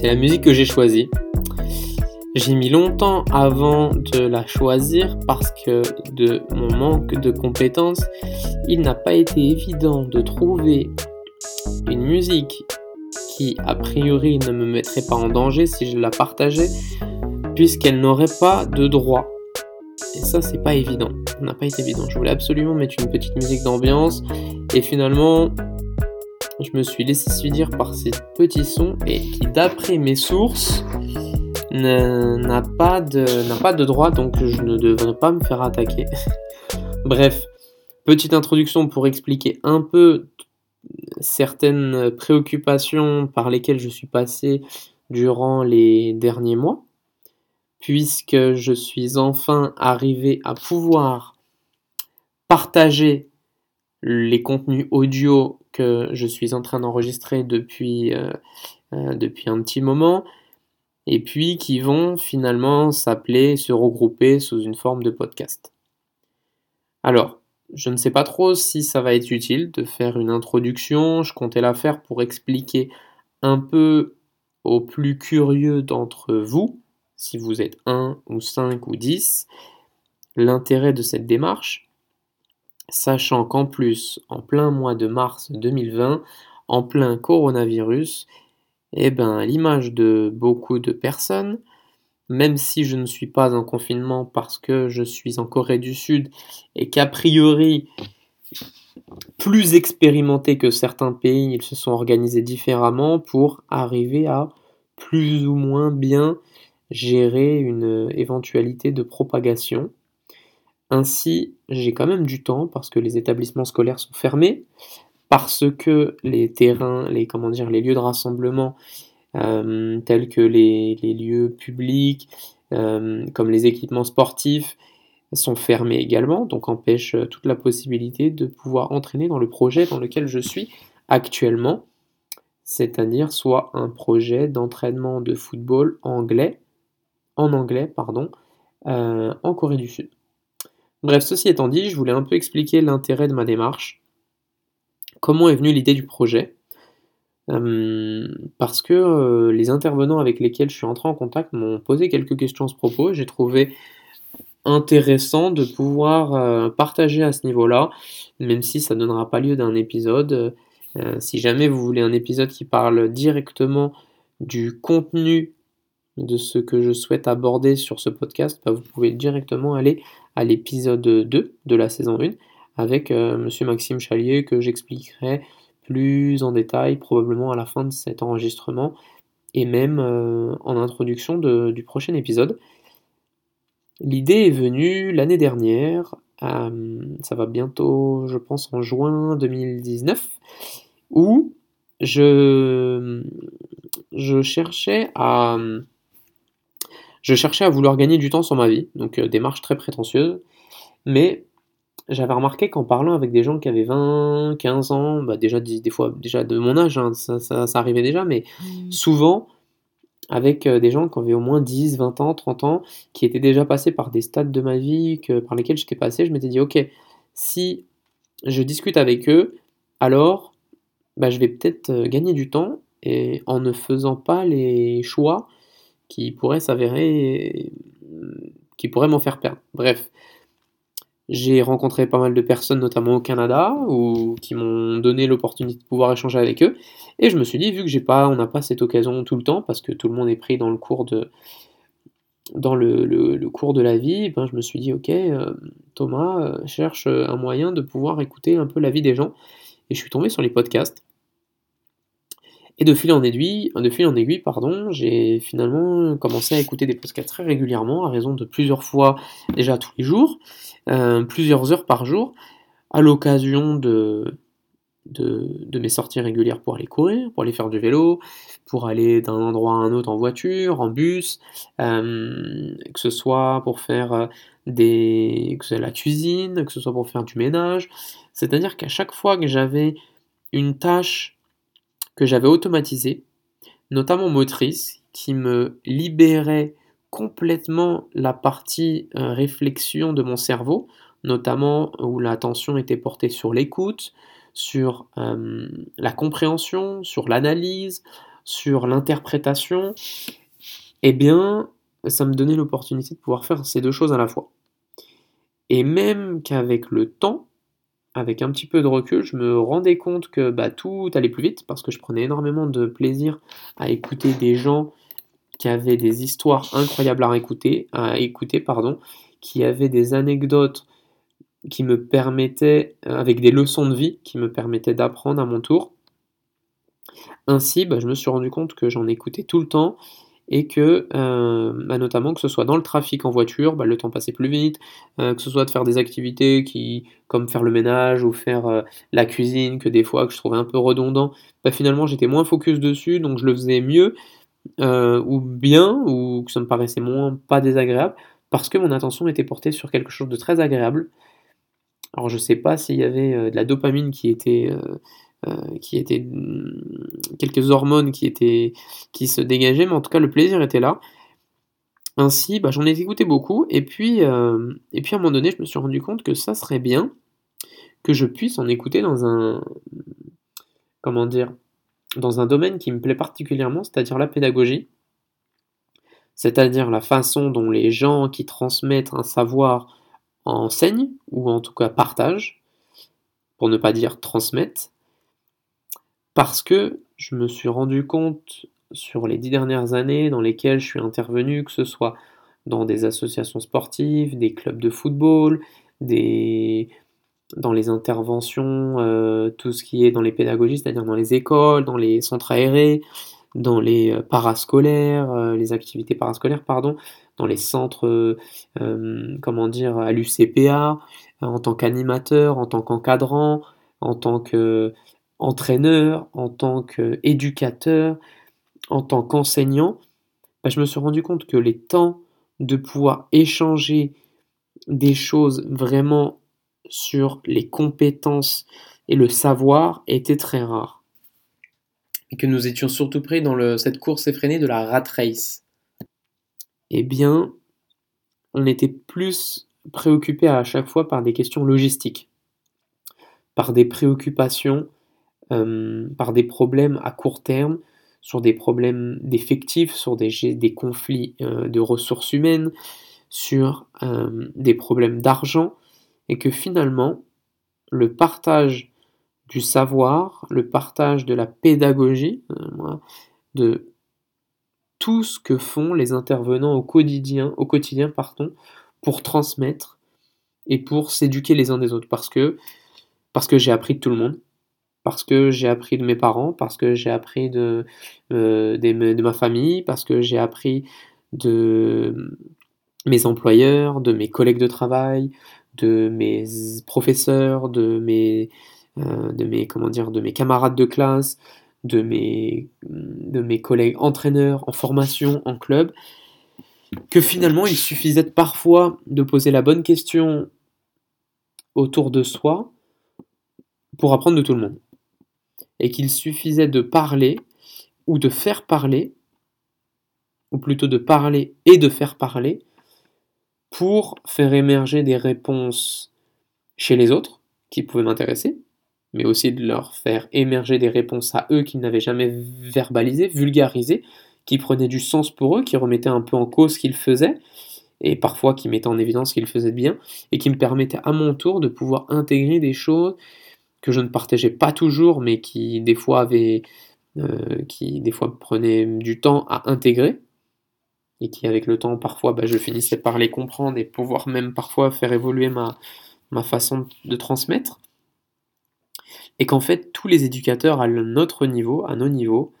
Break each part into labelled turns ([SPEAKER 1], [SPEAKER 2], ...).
[SPEAKER 1] C'est la musique que j'ai choisie. J'ai mis longtemps avant de la choisir parce que de mon manque de compétences, il n'a pas été évident de trouver une musique qui a priori ne me mettrait pas en danger si je la partageais puisqu'elle n'aurait pas de droit. Et ça c'est pas évident, n'a pas été évident. Je voulais absolument mettre une petite musique d'ambiance et finalement je me suis laissé suivre par ces petits sons et qui, d'après mes sources, n'a pas, de, pas de droit, donc je ne devrais pas me faire attaquer. Bref, petite introduction pour expliquer un peu certaines préoccupations par lesquelles je suis passé durant les derniers mois, puisque je suis enfin arrivé à pouvoir partager les contenus audio que je suis en train d'enregistrer depuis, euh, euh, depuis un petit moment, et puis qui vont finalement s'appeler, se regrouper sous une forme de podcast. Alors, je ne sais pas trop si ça va être utile de faire une introduction, je comptais la faire pour expliquer un peu aux plus curieux d'entre vous, si vous êtes 1 ou 5 ou 10, l'intérêt de cette démarche, sachant qu'en plus, en plein mois de mars 2020, en plein coronavirus, eh ben, l'image de beaucoup de personnes, même si je ne suis pas en confinement parce que je suis en Corée du Sud et qu'a priori, plus expérimenté que certains pays, ils se sont organisés différemment pour arriver à plus ou moins bien gérer une éventualité de propagation. Ainsi, j'ai quand même du temps parce que les établissements scolaires sont fermés, parce que les terrains, les, comment dire, les lieux de rassemblement euh, tels que les, lieux publics, euh, comme les équipements sportifs, sont fermés également, donc empêchent toute la possibilité de pouvoir entraîner dans le projet dans lequel je suis actuellement, c'est-à-dire soit un projet d'entraînement de football anglais, en anglais, pardon, euh, en Corée du Sud. Bref, ceci étant dit, je voulais un peu expliquer l'intérêt de ma démarche, comment est venue l'idée du projet, euh, parce que euh, les intervenants avec lesquels je suis entré en contact m'ont posé quelques questions à ce propos, j'ai trouvé intéressant de pouvoir euh, partager à ce niveau-là, même si ça ne donnera pas lieu d'un épisode. si jamais vous voulez un épisode qui parle directement du contenu de ce que je souhaite aborder sur ce podcast, bah, vous pouvez directement aller à l'épisode 2 de la saison 1 avec euh, Monsieur Maxime Chalier que j'expliquerai plus en détail probablement à la fin de cet enregistrement et même euh, en introduction du prochain épisode. L'idée est venue l'année dernière, euh, ça va bientôt, je pense, en juin 2019, où je, je cherchais à je cherchais à vouloir gagner du temps sur ma vie, donc euh, démarche très prétentieuse, mais j'avais remarqué qu'en parlant avec des gens qui avaient 20, 15 ans, bah déjà des, fois déjà de mon âge, hein, ça, arrivait déjà, mais mmh. souvent avec euh, des gens qui avaient au moins 10, 20 ans, 30 ans, qui étaient déjà passés par des stades de ma vie que, par lesquels j'étais passé, je m'étais dit, ok, si je discute avec eux, alors bah, je vais peut-être euh, gagner du temps et en ne faisant pas les choix qui pourrait s'avérer, qui pourrait m'en faire perdre. Bref, j'ai rencontré pas mal de personnes, notamment au Canada, ou qui m'ont donné l'opportunité de pouvoir échanger avec eux. Et je me suis dit, vu que j'ai pas, on n'a pas cette occasion tout le temps, parce que tout le monde est pris dans le cours de, dans le, cours de la vie, ben je me suis dit, ok, euh, Thomas euh, cherche un moyen de pouvoir écouter un peu la vie des gens. Et je suis tombé sur les podcasts. Et de fil en aiguille, pardon, j'ai finalement commencé à écouter des podcasts très régulièrement, à raison de plusieurs fois déjà tous les jours, euh, plusieurs heures par jour, à l'occasion de, de, mes sorties régulières pour aller courir, pour aller faire du vélo, pour aller d'un endroit à un autre en voiture, en bus, euh, que ce soit pour faire euh, des, que ce soit la cuisine, que ce soit pour faire du ménage. C'est-à-dire qu'à chaque fois que j'avais une tâche j'avais automatisé, notamment motrice, qui me libérait complètement la partie euh, réflexion de mon cerveau, notamment où l'attention était portée sur l'écoute, sur euh, la compréhension, sur l'analyse, sur l'interprétation, eh bien, ça me donnait l'opportunité de pouvoir faire ces deux choses à la fois. Et même qu'avec le temps, avec un petit peu de recul, je me rendais compte que bah, tout allait plus vite parce que je prenais énormément de plaisir à écouter des gens qui avaient des histoires incroyables à écouter, à écouter pardon, qui avaient des anecdotes qui me permettaient, euh, avec des leçons de vie, qui me permettaient d'apprendre à mon tour. Ainsi, bah, je me suis rendu compte que j'en écoutais tout le temps et que, euh, bah, notamment que ce soit dans le trafic en voiture, bah, le temps passait plus vite, euh, que ce soit de faire des activités qui, comme faire le ménage ou faire la cuisine, que des fois que je trouvais un peu redondant, finalement j'étais moins focus dessus, donc je le faisais mieux, ou bien, ou que ça me paraissait moins pas désagréable, parce que mon attention était portée sur quelque chose de très agréable, alors je sais pas s'il y avait euh, de la dopamine qui était, euh, euh, qui était mm, quelques hormones qui étaient qui se dégageaient, mais en tout cas le plaisir était là. Ainsi, bah, j'en ai écouté beaucoup, et puis, et puis à un moment donné, je me suis rendu compte que ça serait bien que je puisse en écouter dans un comment dire dans un domaine qui me plaît particulièrement, c'est-à-dire la pédagogie, c'est-à-dire la façon dont les gens qui transmettent un savoir enseigne, ou en tout cas partage, pour ne pas dire transmettre, parce que je me suis rendu compte sur les dix dernières années dans lesquelles je suis intervenu, que ce soit dans des associations sportives, des clubs de football, dans les interventions, euh, tout ce qui est dans les pédagogies, c'est-à-dire dans les écoles, dans les centres aérés, dans les euh, parascolaires, euh, les activités parascolaires, pardon, dans les centres, comment dire, à l'UCPA, en tant qu'animateur, en tant qu'encadrant, en tant qu'entraîneur, en tant qu'éducateur, en tant qu'enseignant, bah, je me suis rendu compte que les temps de pouvoir échanger des choses vraiment sur les compétences et le savoir étaient très rares. Et que nous étions surtout pris dans cette course effrénée de la rat race, eh bien, on était plus préoccupé à chaque fois par des questions logistiques, par des préoccupations, euh, par des problèmes à court terme, sur des problèmes d'effectifs, sur des, conflits euh, de ressources humaines, sur euh, des problèmes d'argent, et que finalement, le partage du savoir, le partage de la pédagogie, de tout ce que font les intervenants au quotidien, au quotidien pardon, pour transmettre et pour s'éduquer les uns des autres. Parce que, parce que j'ai appris de tout le monde, parce que j'ai appris de mes parents, parce que j'ai appris de, euh, ma famille, parce que j'ai appris de mes employeurs, de mes collègues de travail, de mes professeurs, de mes euh, de mes comment dire de mes camarades de classe, de mes de mes collègues entraîneurs en formation, en club, que finalement il suffisait parfois de poser la bonne question autour de soi pour apprendre de tout le monde. Et qu'il suffisait de parler ou de faire parler, ou plutôt de parler et de faire parler, pour faire émerger des réponses chez les autres qui pouvaient m'intéresser, mais aussi de leur faire émerger des réponses à eux qu'ils n'avaient jamais verbalisées, vulgarisées, qui prenaient du sens pour eux, qui remettaient un peu en cause ce qu'ils faisaient, et parfois qui mettaient en évidence ce qu'ils faisaient de bien, et qui me permettaient à mon tour de pouvoir intégrer des choses que je ne partageais pas toujours, mais qui des fois avaient, euh, qui des fois prenaient du temps à intégrer, et qui avec le temps parfois bah, je finissais par les comprendre et pouvoir même parfois faire évoluer ma, ma façon de transmettre et qu'en fait tous les éducateurs à notre niveau, à nos niveaux,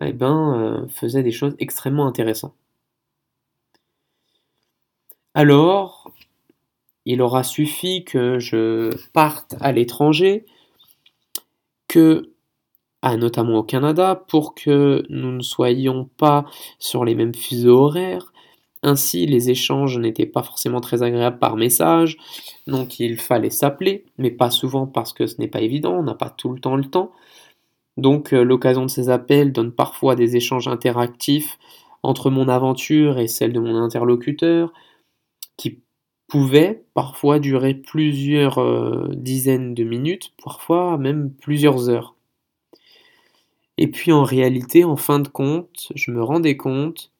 [SPEAKER 1] eh ben, euh, faisaient des choses extrêmement intéressantes. Alors, il aura suffi que je parte à l'étranger, que, ah, notamment au Canada, pour que nous ne soyons pas sur les mêmes fuseaux horaires, ainsi, les échanges n'étaient pas forcément très agréables par message, donc il fallait s'appeler, mais pas souvent parce que ce n'est pas évident, on n'a pas tout le temps le temps. Donc euh, l'occasion de ces appels donne parfois des échanges interactifs entre mon aventure et celle de mon interlocuteur, qui pouvaient parfois durer plusieurs euh, dizaines de minutes, parfois même plusieurs heures. Et puis en réalité, en fin de compte, je me rendais compte,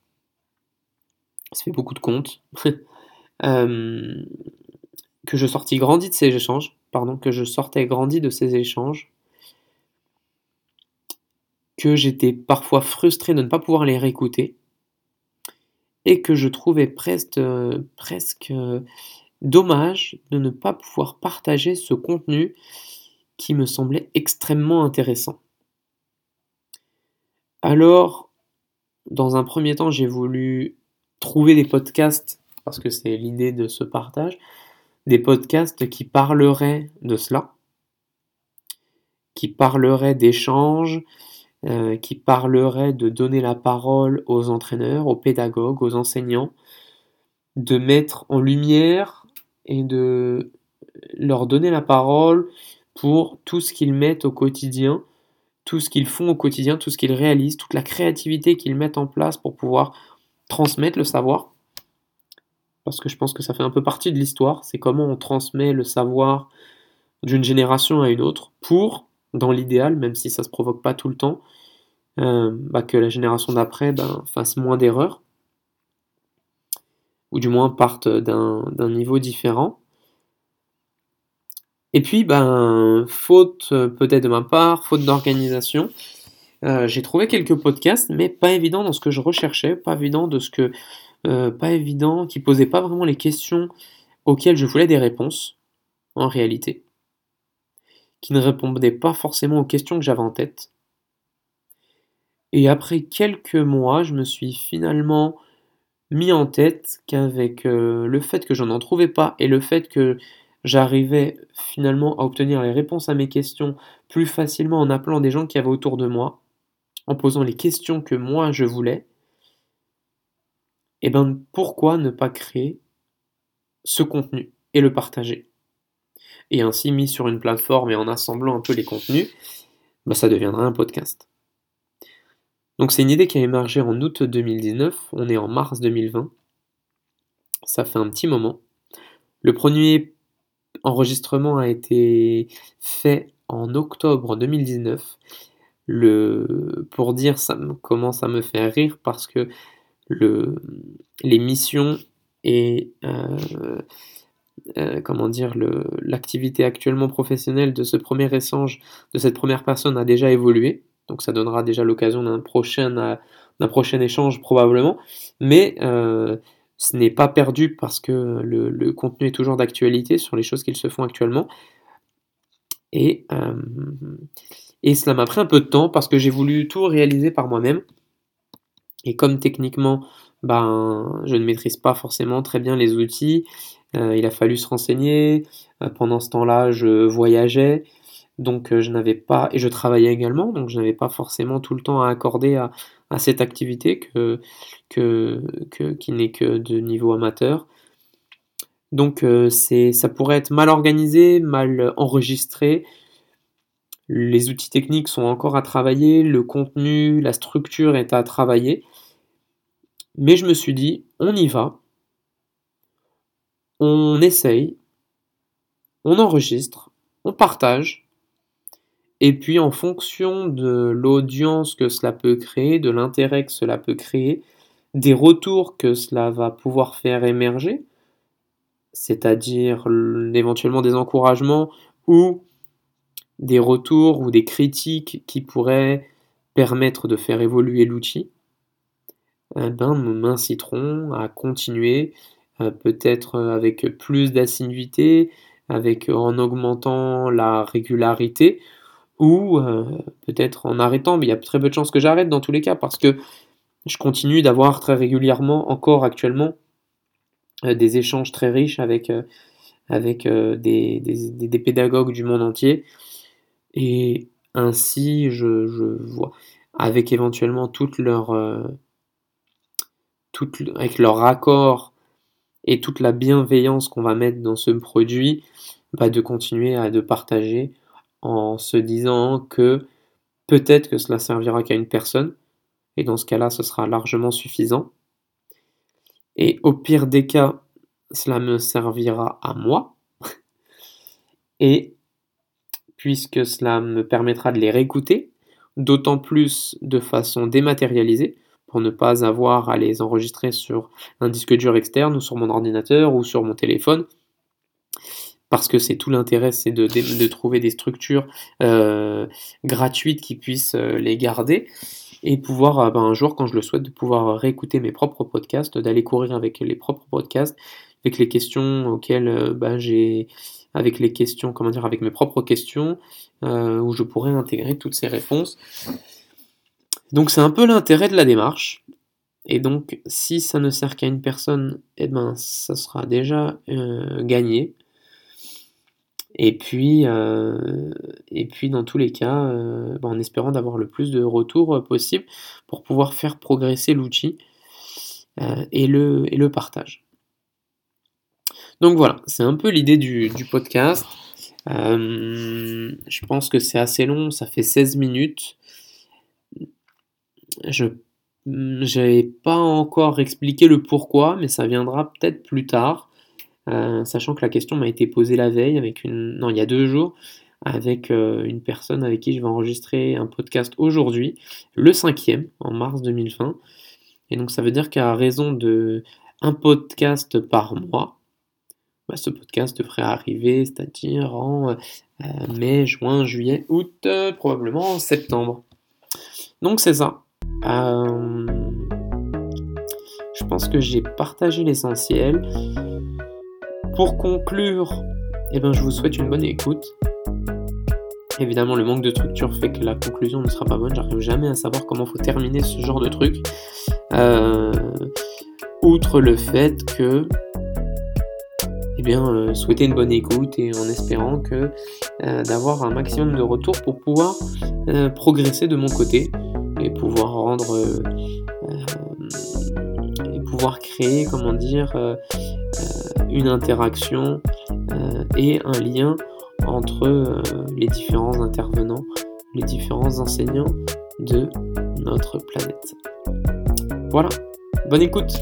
[SPEAKER 1] ça fait beaucoup de comptes, euh, que je sortis grandi de ces échanges, pardon, que je sortais grandi de ces échanges, que j'étais parfois frustré de ne pas pouvoir les réécouter, et que je trouvais presque, dommage de ne pas pouvoir partager ce contenu qui me semblait extrêmement intéressant. Alors, dans un premier temps, j'ai voulu trouver des podcasts, parce que c'est l'idée de ce partage, des podcasts qui parleraient de cela, qui parleraient d'échanges, euh, qui parleraient de donner la parole aux entraîneurs, aux pédagogues, aux enseignants, de mettre en lumière et de leur donner la parole pour tout ce qu'ils mettent au quotidien, tout ce qu'ils font au quotidien, tout ce qu'ils réalisent, toute la créativité qu'ils mettent en place pour pouvoir transmettre le savoir. Parce que je pense que ça fait un peu partie de l'histoire, c'est comment on transmet le savoir d'une génération à une autre pour, dans l'idéal, même si ça ne se provoque pas tout le temps, euh, bah, que la génération d'après ben, fasse moins d'erreurs, ou du moins parte d'un niveau différent. Et puis, ben, faute euh, peut-être de ma part, faute d'organisation, euh, j'ai trouvé quelques podcasts, mais pas évident dans ce que je recherchais, pas évident de ce que, pas évident, qui posaient pas vraiment les questions auxquelles je voulais des réponses, en réalité, qui ne répondaient pas forcément aux questions que j'avais en tête. Et après quelques mois, je me suis finalement mis en tête qu'avec le fait que je n'en trouvais pas et le fait que J'arrivais finalement à obtenir les réponses à mes questions plus facilement en appelant des gens qui avaient autour de moi, en posant les questions que moi je voulais. Et eh bien pourquoi ne pas créer ce contenu et le partager? Et ainsi mis sur une plateforme et en assemblant un peu les contenus, bah, ça deviendra un podcast. Donc c'est une idée qui a émergé en août 2019, on est en mars 2020. Ça fait un petit moment. Le premier enregistrement a été fait en octobre 2019. Le, pour dire, ça me commence à me faire rire parce que le, l'émission et euh, euh, comment dire l'activité actuellement professionnelle de ce premier échange de cette première personne a déjà évolué. Donc ça donnera déjà l'occasion d'un prochain, d'un prochain échange probablement. Mais euh, ce n'est pas perdu parce que le, contenu est toujours d'actualité sur les choses qu'ils se font actuellement. Et, euh, et cela m'a pris un peu de temps parce que j'ai voulu tout réaliser par moi-même. Et comme techniquement, ben, je ne maîtrise pas forcément très bien les outils, euh, il a fallu se renseigner. Euh, pendant ce temps-là, je voyageais. Donc je n'avais pas, et je travaillais également, donc je n'avais pas forcément tout le temps à accorder à, cette activité qui n'est que de niveau amateur. Donc euh, c'est, ça pourrait être mal organisé, mal enregistré. Les outils techniques sont encore à travailler, le contenu, la structure est à travailler. Mais je me suis dit, on y va, on essaye, on enregistre, on partage, et puis en fonction de l'audience que cela peut créer, de l'intérêt que cela peut créer, des retours que cela va pouvoir faire émerger, c'est-à-dire éventuellement des encouragements ou des retours ou des critiques qui pourraient permettre de faire évoluer l'outil, eh ben, m'inciteront à continuer, peut-être avec plus d'assiduité, avec en augmentant la régularité, ou euh, peut-être en arrêtant, mais il y a très peu de chances que j'arrête dans tous les cas parce que je continue d'avoir très régulièrement, encore actuellement, euh, des échanges très riches avec, euh, avec des, des, pédagogues du monde entier. Et ainsi, je, je vois, avec éventuellement toute leur, toute, avec leur accord et toute la bienveillance qu'on va mettre dans ce produit, bah, de continuer à de partager en se disant que peut-être que cela servira qu'à une personne, et dans ce cas-là, ce sera largement suffisant. Et au pire des cas, cela me servira à moi. Et puisque cela me permettra de les réécouter, d'autant plus de façon dématérialisée pour ne pas avoir à les enregistrer sur un disque dur externe ou sur mon ordinateur ou sur mon téléphone. Parce que c'est tout l'intérêt, c'est de, trouver des structures euh, gratuites qui puissent euh, les garder et pouvoir euh, ben, un jour, quand je le souhaite, de pouvoir réécouter mes propres podcasts, d'aller courir avec les propres podcasts, avec les questions auxquelles ben, j'ai, avec les questions, comment dire, avec mes propres questions, où je pourrais intégrer toutes ces réponses. Donc c'est un peu l'intérêt de la démarche. Et donc si ça ne sert qu'à une personne, eh ben ça sera déjà euh, gagné. Et puis, euh, et puis dans tous les cas, euh, ben, en espérant d'avoir le plus de retours possible pour pouvoir faire progresser l'outil et, le, et le partage. Donc voilà, c'est un peu l'idée du, du, podcast. je pense que c'est assez long, ça fait 16 minutes. Je n'avais pas encore expliqué le pourquoi, mais ça viendra peut-être plus tard, euh, sachant que la question m'a été posée la veille, avec une, non, il y a deux jours, avec euh, une personne avec qui je vais enregistrer un podcast aujourd'hui, le cinquième, en mars 2020. Et donc ça veut dire qu'à raison de un podcast par mois, bah, ce podcast devrait arriver, c'est-à-dire en euh, mai, juin, juillet, août, probablement en septembre. Donc c'est ça. Euh, je pense que j'ai partagé l'essentiel. Pour conclure, eh ben, je vous souhaite une bonne écoute. Évidemment, le manque de structure fait que la conclusion ne sera pas bonne. J'arrive jamais à savoir comment faut terminer ce genre de truc. Euh, outre le fait que, eh bien, euh, souhaiter une bonne écoute et en espérant que d'avoir un maximum de retours pour pouvoir progresser de mon côté pouvoir rendre euh, euh, et pouvoir créer comment dire euh, une interaction et un lien entre les différents intervenants, les différents enseignants de notre planète. Voilà, bonne écoute